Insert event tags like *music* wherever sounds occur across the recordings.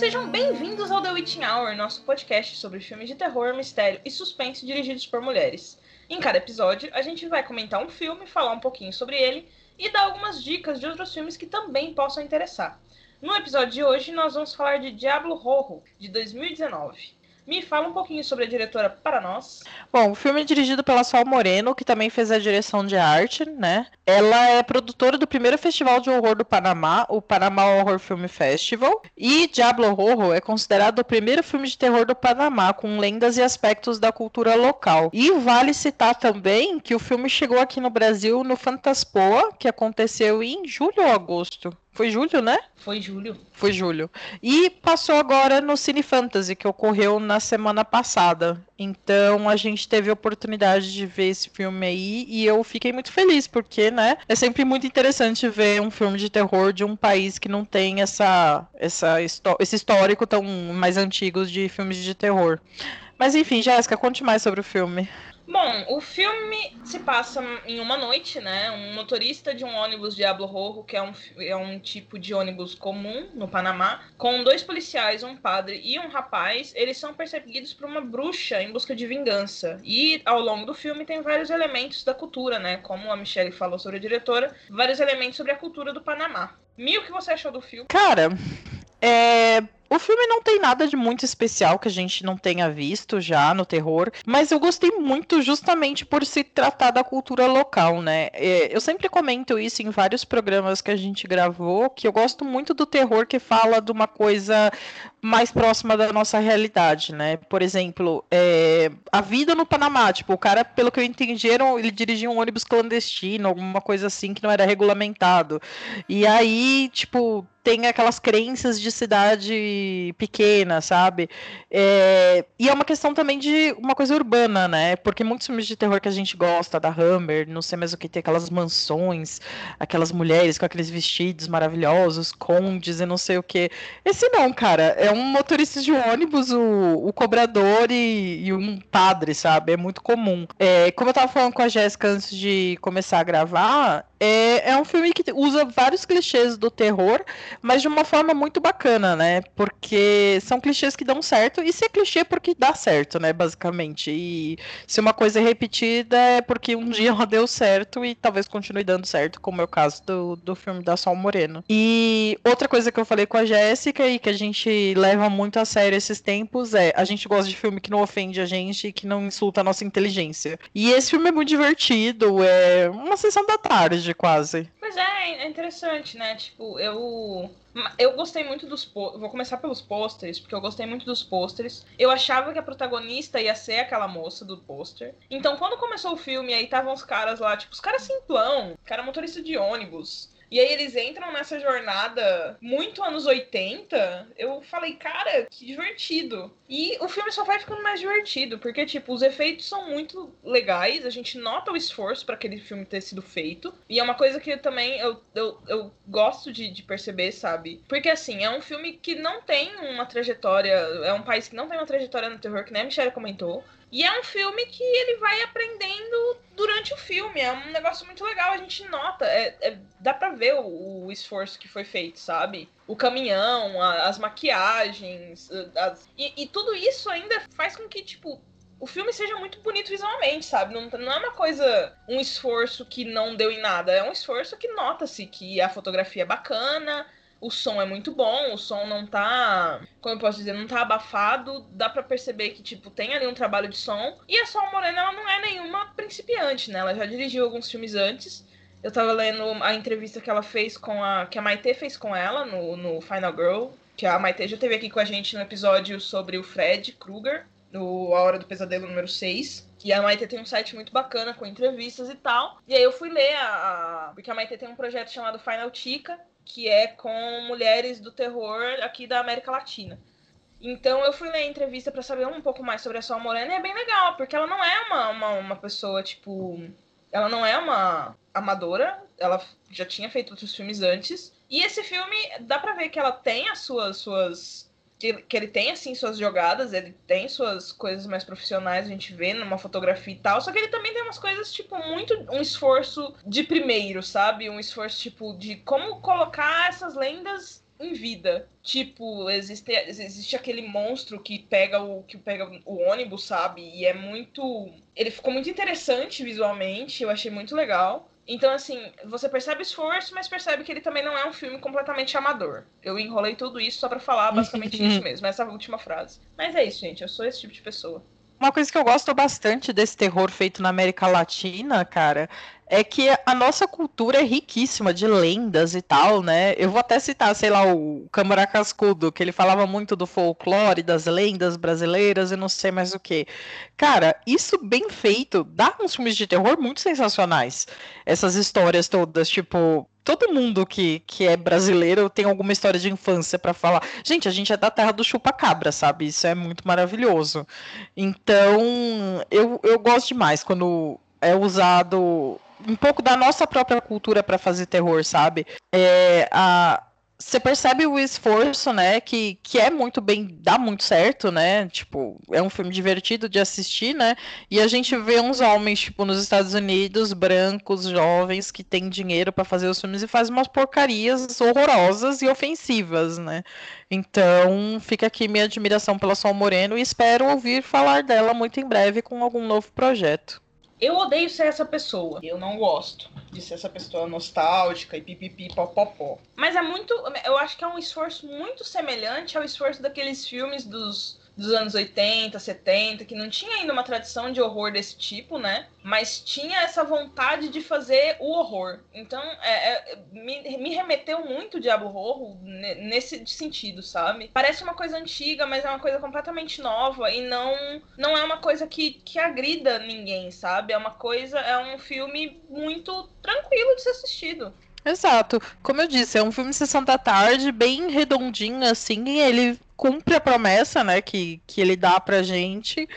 Sejam bem-vindos ao The Witching Hour, nosso podcast sobre filmes de terror, mistério e suspense dirigidos por mulheres. Em cada episódio, a gente vai comentar um filme, falar um pouquinho sobre ele e dar algumas dicas de outros filmes que também possam interessar. No episódio de hoje, nós vamos falar de Diablo Rojo, de 2019. Me fala um pouquinho sobre a diretora para nós. Bom, o filme é dirigido pela Sol Moreno, que também fez a direção de arte, né? Ela é produtora do primeiro festival de horror do Panamá, o Panamá Horror Film Festival. E Diablo Rojo é considerado o primeiro filme de terror do Panamá, com lendas e aspectos da cultura local. E vale citar também que o filme chegou aqui no Brasil no Fantaspoa, que aconteceu em julho ou agosto. Foi julho, né? Foi julho. Foi julho. E passou agora no Cine Fantasy, que ocorreu na semana passada. Então a gente teve a oportunidade de ver esse filme aí e eu fiquei muito feliz, porque, né? É sempre muito interessante ver um filme de terror de um país que não tem essa, essa esse histórico tão mais antigo de filmes de terror. Mas enfim, Jéssica, conte mais sobre o filme. Bom, o filme se passa em uma noite, né? Um motorista de um ônibus Diablo Rojo, que é um, é um tipo de ônibus comum no Panamá, com dois policiais, um padre e um rapaz, eles são perseguidos por uma bruxa em busca de vingança. E ao longo do filme tem vários elementos da cultura, né? Como a Michelle falou sobre a diretora, vários elementos sobre a cultura do Panamá. Mil, o que você achou do filme? Cara, é o filme não tem nada de muito especial que a gente não tenha visto já no terror, mas eu gostei muito justamente por se tratar da cultura local, né? É, eu sempre comento isso em vários programas que a gente gravou, que eu gosto muito do terror que fala de uma coisa mais próxima da nossa realidade, né? Por exemplo, é, a vida no Panamá, tipo, o cara, pelo que eu entendi, ele dirigia um ônibus clandestino, alguma coisa assim que não era regulamentado. E aí, tipo, tem aquelas crenças de cidade pequena, sabe? É, e é uma questão também de uma coisa urbana, né? Porque muitos filmes de terror que a gente gosta, da Hammer, não sei mais o que, tem aquelas mansões, aquelas mulheres com aqueles vestidos maravilhosos, condes e não sei o que. Esse não, cara. É um motorista de ônibus, o, o cobrador e, e, um padre, sabe? É muito comum. É, como eu tava falando com a Jéssica antes de começar a gravar, é, é um filme que usa vários clichês do terror, mas de uma forma muito bacana, né? Porque são clichês que dão certo, e se é clichê é porque dá certo, né? Basicamente. E se uma coisa é repetida é porque um *laughs* dia ela deu certo e talvez continue dando certo, como é o caso do, do filme da Sol Moreno. E outra coisa que eu falei com a Jéssica e que a gente leva muito a sério esses tempos é a gente gosta de filme que não ofende a gente e que não insulta a nossa inteligência. E esse filme é muito divertido, é uma sessão da tarde quase. Mas é, é interessante, né? Tipo, eu. Eu gostei muito dos. Vou começar pelos pôsteres, porque eu gostei muito dos pôsteres. Eu achava que a protagonista ia ser aquela moça do pôster. Então, quando começou o filme, aí estavam os caras lá, tipo, os caras simplão, cara motorista de ônibus. E aí eles entram nessa jornada muito anos 80. Eu falei, cara, que divertido. E o filme só vai ficando mais divertido, porque, tipo, os efeitos são muito legais. A gente nota o esforço para aquele filme ter sido feito. E é uma coisa que também eu, eu, eu gosto de, de perceber, sabe? Porque, assim, é um filme que não tem uma trajetória. É um país que não tem uma trajetória no terror, que nem a Michelle comentou. E é um filme que ele vai aprendendo durante o filme. É um negócio muito legal, a gente nota. É, é dá pra ver o, o, esforço que foi feito, sabe? O caminhão, a, as maquiagens. As, e, e tudo isso ainda faz com que, tipo, o filme seja muito bonito visualmente, sabe? Não, não é uma coisa, um esforço que não deu em nada. É um esforço que nota-se que a fotografia é bacana, o som é muito bom, o som não tá, como eu posso dizer, não tá abafado, dá para perceber que, tipo, tem ali um trabalho de som. E a Sol Morena, ela não é nenhuma principiante, né? Ela já dirigiu alguns filmes antes. Eu tava lendo a entrevista que ela fez com a. que a Maite fez com ela no, no Final Girl. Que a Maite já teve aqui com a gente no episódio sobre o Fred Krueger, no A Hora do Pesadelo número 6. E a Maite tem um site muito bacana com entrevistas e tal. E aí eu fui ler a. Porque a Maite tem um projeto chamado Final Tica, que é com mulheres do terror aqui da América Latina. Então eu fui ler a entrevista para saber um pouco mais sobre a Sol Morena e é bem legal, porque ela não é uma, uma, uma pessoa, tipo. Ela não é uma amadora, ela já tinha feito outros filmes antes. E esse filme dá pra ver que ela tem as suas, suas que, ele tem, assim, suas jogadas, ele tem suas coisas mais profissionais, a gente vê numa fotografia e tal, só que ele também tem umas coisas, tipo, muito um esforço de primeiro, sabe? Um esforço, tipo, de como colocar essas lendas em vida. Tipo, existe, existe aquele monstro que pega o que pega o ônibus, sabe? E é muito. Ele ficou muito interessante visualmente, eu achei muito legal. Então, assim, você percebe esforço, mas percebe que ele também não é um filme completamente amador. Eu enrolei tudo isso só pra falar basicamente isso mesmo, essa última frase. Mas é isso, gente, eu sou esse tipo de pessoa. Uma coisa que eu gosto bastante desse terror feito na América Latina, cara, é que a nossa cultura é riquíssima de lendas e tal, né? Eu vou até citar, sei lá, o Câmara Cascudo, que ele falava muito do folclore, das lendas brasileiras e não sei mais o que. Cara, isso bem feito dá uns filmes de terror muito sensacionais. Essas histórias todas, tipo, todo mundo que, que é brasileiro tem alguma história de infância para falar. Gente, a gente é da terra do chupa-cabra, sabe? Isso é muito maravilhoso. Então, eu, eu gosto demais quando é usado um pouco da nossa própria cultura para fazer terror, sabe? É, a, você percebe o esforço, né? Que, que é muito bem, dá muito certo, né? Tipo, é um filme divertido de assistir, né? E a gente vê uns homens, tipo, nos Estados Unidos, brancos, jovens, que têm dinheiro para fazer os filmes e fazem umas porcarias horrorosas e ofensivas, né? Então, fica aqui minha admiração pela Sol Moreno e espero ouvir falar dela muito em breve com algum novo projeto. Eu odeio ser essa pessoa. Eu não gosto de ser essa pessoa nostálgica e pipipi popopó. Mas é muito. Eu acho que é um esforço muito semelhante ao esforço daqueles filmes dos dos anos 80, 70, que não tinha ainda uma tradição de horror desse tipo, né? Mas tinha essa vontade de fazer o horror. Então, é, é, me, me, remeteu muito o Diabo Horror nesse sentido, sabe? Parece uma coisa antiga, mas é uma coisa completamente nova e não, não é uma coisa que, que agrida ninguém, sabe? É uma coisa, é um filme muito tranquilo de ser assistido. Exato. Como eu disse, é um filme sessão da tarde, bem redondinho, assim, ele cumpre a promessa, né, que, que ele dá pra gente.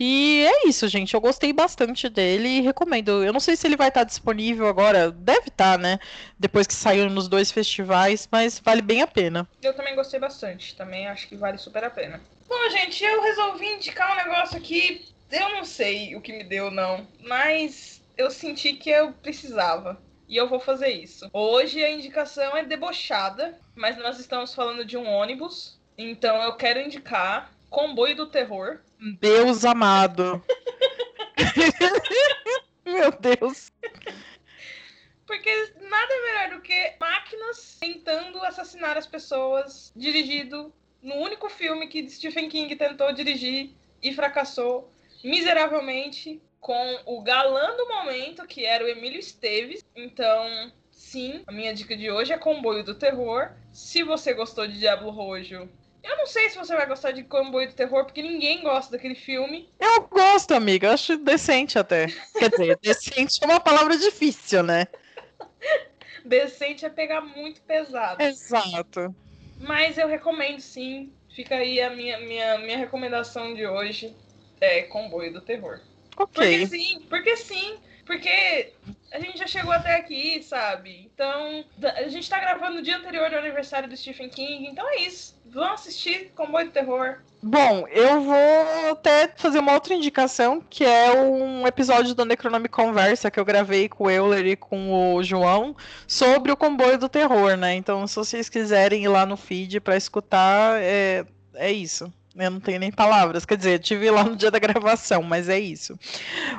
E é isso, gente. Eu gostei bastante dele e recomendo. Eu não sei se ele vai estar disponível agora. Deve estar, né? Depois que saiu nos dois festivais, mas vale bem a pena. Eu também gostei bastante. Também acho que vale super a pena. Bom, gente, eu resolvi indicar um negócio aqui. Eu não sei o que me deu, não. Mas eu senti que eu precisava. E eu vou fazer isso. Hoje a indicação é debochada, mas nós estamos falando de um ônibus então eu quero indicar Comboio do Terror. Deus amado. *laughs* Meu Deus. Porque nada melhor do que máquinas tentando assassinar as pessoas, dirigido no único filme que Stephen King tentou dirigir e fracassou miseravelmente com o galã do momento, que era o Emílio Esteves. Então, sim, a minha dica de hoje é Comboio do Terror. Se você gostou de Diablo Rojo, eu não sei se você vai gostar de Comboio do Terror, porque ninguém gosta daquele filme. Eu gosto, amiga. Eu acho decente até. Quer dizer, *laughs* decente é uma palavra difícil, né? *laughs* decente é pegar muito pesado. Exato. Mas eu recomendo sim. Fica aí a minha, minha, minha recomendação de hoje. É Comboio do Terror. Ok. Porque sim, porque sim. Porque a gente já chegou até aqui, sabe? Então, a gente tá gravando no dia anterior do aniversário do Stephen King, então é isso. Vão assistir Comboio do Terror. Bom, eu vou até fazer uma outra indicação, que é um episódio do Necronome Conversa que eu gravei com o Euler e com o João sobre o Comboio do Terror, né? Então, se vocês quiserem ir lá no feed para escutar, é, é isso. Eu não tenho nem palavras. Quer dizer, tive lá no dia da gravação, mas é isso.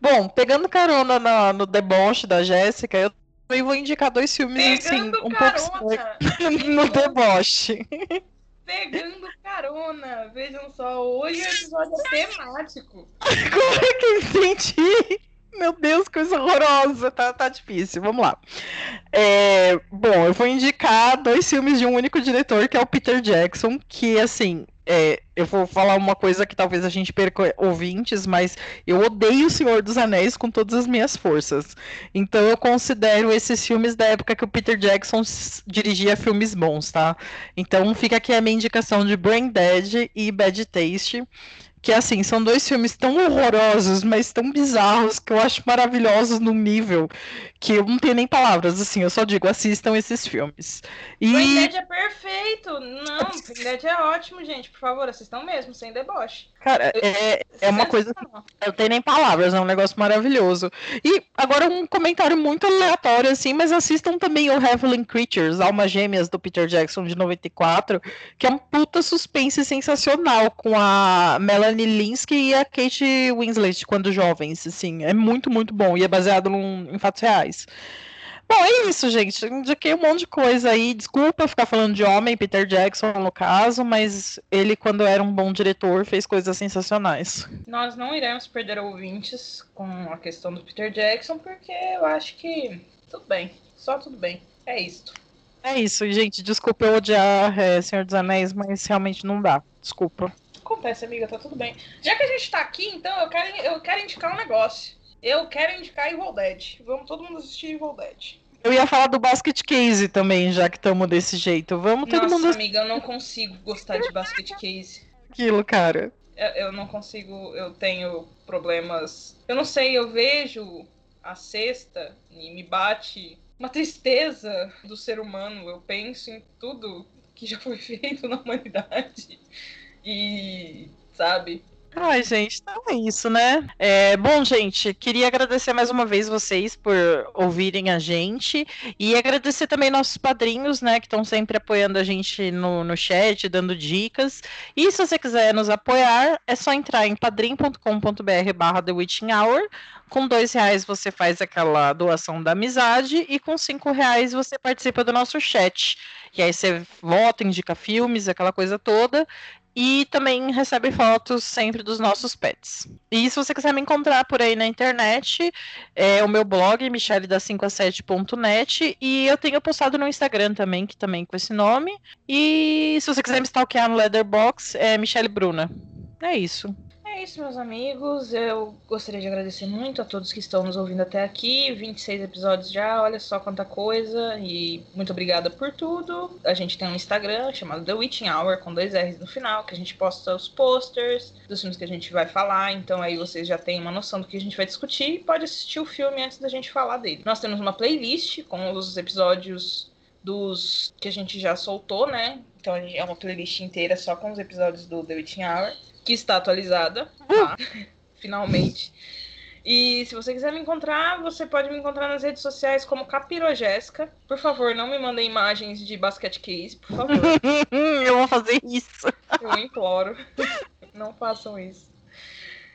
Bom, pegando carona no, no deboche da Jéssica, eu também vou indicar dois filmes pegando assim, um carona. pouco *laughs* no deboche. Pegando carona, vejam só, hoje o episódio é temático. Como é que eu entendi? Meu Deus, coisa horrorosa, tá, tá difícil. Vamos lá. É, bom, eu vou indicar dois filmes de um único diretor, que é o Peter Jackson, que, assim, é, eu vou falar uma coisa que talvez a gente perca ouvintes, mas eu odeio O Senhor dos Anéis com todas as minhas forças. Então eu considero esses filmes da época que o Peter Jackson dirigia filmes bons, tá? Então fica aqui a minha indicação de Brain Dead e Bad Taste, Que assim, são dois filmes tão horrorosos, mas tão bizarros, que eu acho maravilhosos num nível que eu não tenho nem palavras, assim, eu só digo, assistam esses filmes. E... Brain Dead é perfeito! Não, Brain Dead é ótimo, gente, por favor, assistam mesmo, sem deboche. Cara, é, é uma coisa. Eu não tenho nem palavras, é um negócio maravilhoso. E agora um comentário muito aleatório, assim, mas assistam também o Heavenly Creatures, Almas Gêmeas, do Peter Jackson, de 94, que é um puta suspense sensacional, com a Melanie Linsky e a Kate Winslet, quando jovens, assim. É muito, muito bom. E é baseado num, em fatos reais. Bom, é isso, gente. Indiquei um monte de coisa aí. Desculpa ficar falando de homem, Peter Jackson no caso, mas ele, quando era um bom diretor, fez coisas sensacionais. Nós não iremos perder ouvintes com a questão do Peter Jackson, porque eu acho que tudo bem. Só tudo bem. É isso. É isso, gente. Desculpa eu odiar é, Senhor dos Anéis, mas realmente não dá. Desculpa. Acontece, amiga, tá tudo bem. Já que a gente tá aqui, então eu quero, eu quero indicar um negócio. Eu quero indicar Evil Dead. Vamos todo mundo assistir Evil Dead. Eu ia falar do Basket Case também, já que estamos desse jeito. Vamos todo Nossa, mundo. amiga, eu não consigo gostar de Basket Case. Aquilo, cara. Eu, eu não consigo, eu tenho problemas. Eu não sei, eu vejo a cesta e me bate uma tristeza do ser humano. Eu penso em tudo que já foi *laughs* feito na humanidade. E, sabe, Ai, gente, então é isso, né? É, bom, gente, queria agradecer mais uma vez vocês por ouvirem a gente e agradecer também nossos padrinhos, né, que estão sempre apoiando a gente no, no chat, dando dicas. E se você quiser nos apoiar, é só entrar em padrim.com.br barra The Witching Hour. Com dois reais você faz aquela doação da amizade e com cinco reais você participa do nosso chat. E aí você vota, indica filmes, aquela coisa toda. E também recebe fotos sempre dos nossos pets. E se você quiser me encontrar por aí na internet, é o meu blog, michele5a7.net. E eu tenho postado no Instagram também, que também com esse nome. E se você quiser me stalkear no Leatherbox, é Michele Bruna. É isso. É isso, meus amigos. Eu gostaria de agradecer muito a todos que estão nos ouvindo até aqui. 26 episódios já, olha só quanta coisa. E muito obrigada por tudo. A gente tem um Instagram chamado The Witching Hour, com dois R's no final, que a gente posta os posters dos filmes que a gente vai falar. Então aí vocês já têm uma noção do que a gente vai discutir e pode assistir o filme antes da gente falar dele. Nós temos uma playlist com os episódios dos que a gente já soltou, né? Então é uma playlist inteira só com os episódios do The Witching Hour que está atualizada, tá? *laughs* finalmente. E se você quiser me encontrar, você pode me encontrar nas redes sociais como Capirogésica. Por favor, não me mandem imagens de basket case, por favor. *laughs* Eu vou fazer isso. Eu imploro. *laughs* Não façam isso.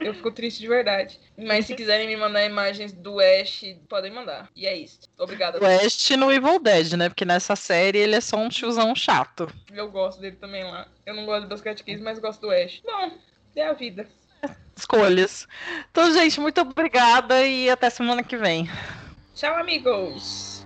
Eu fico triste de verdade. Mas se quiserem me mandar imagens do Ash, podem mandar. E é isso. Obrigada. O Ash no Evil Dead, né? Porque nessa série ele é só um tiozão chato. Eu gosto dele também lá. Eu não gosto do Basket Case, mas gosto do Ash. Bom, é a vida. Escolhas. Então, gente, muito obrigada e até semana que vem. Tchau, amigos!